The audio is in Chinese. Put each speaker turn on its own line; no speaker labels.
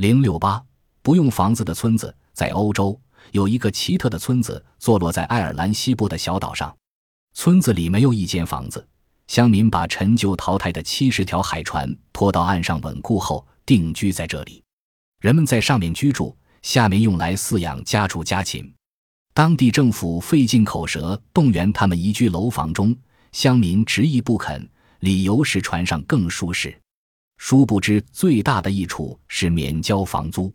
零六八不用房子的村子，在欧洲有一个奇特的村子，坐落在爱尔兰西部的小岛上。村子里没有一间房子，乡民把陈旧淘汰的七十条海船拖到岸上稳固后，定居在这里。人们在上面居住，下面用来饲养家畜家禽。当地政府费尽口舌动员他们移居楼房中，乡民执意不肯，理由是船上更舒适。殊不知，最大的益处是免交房租。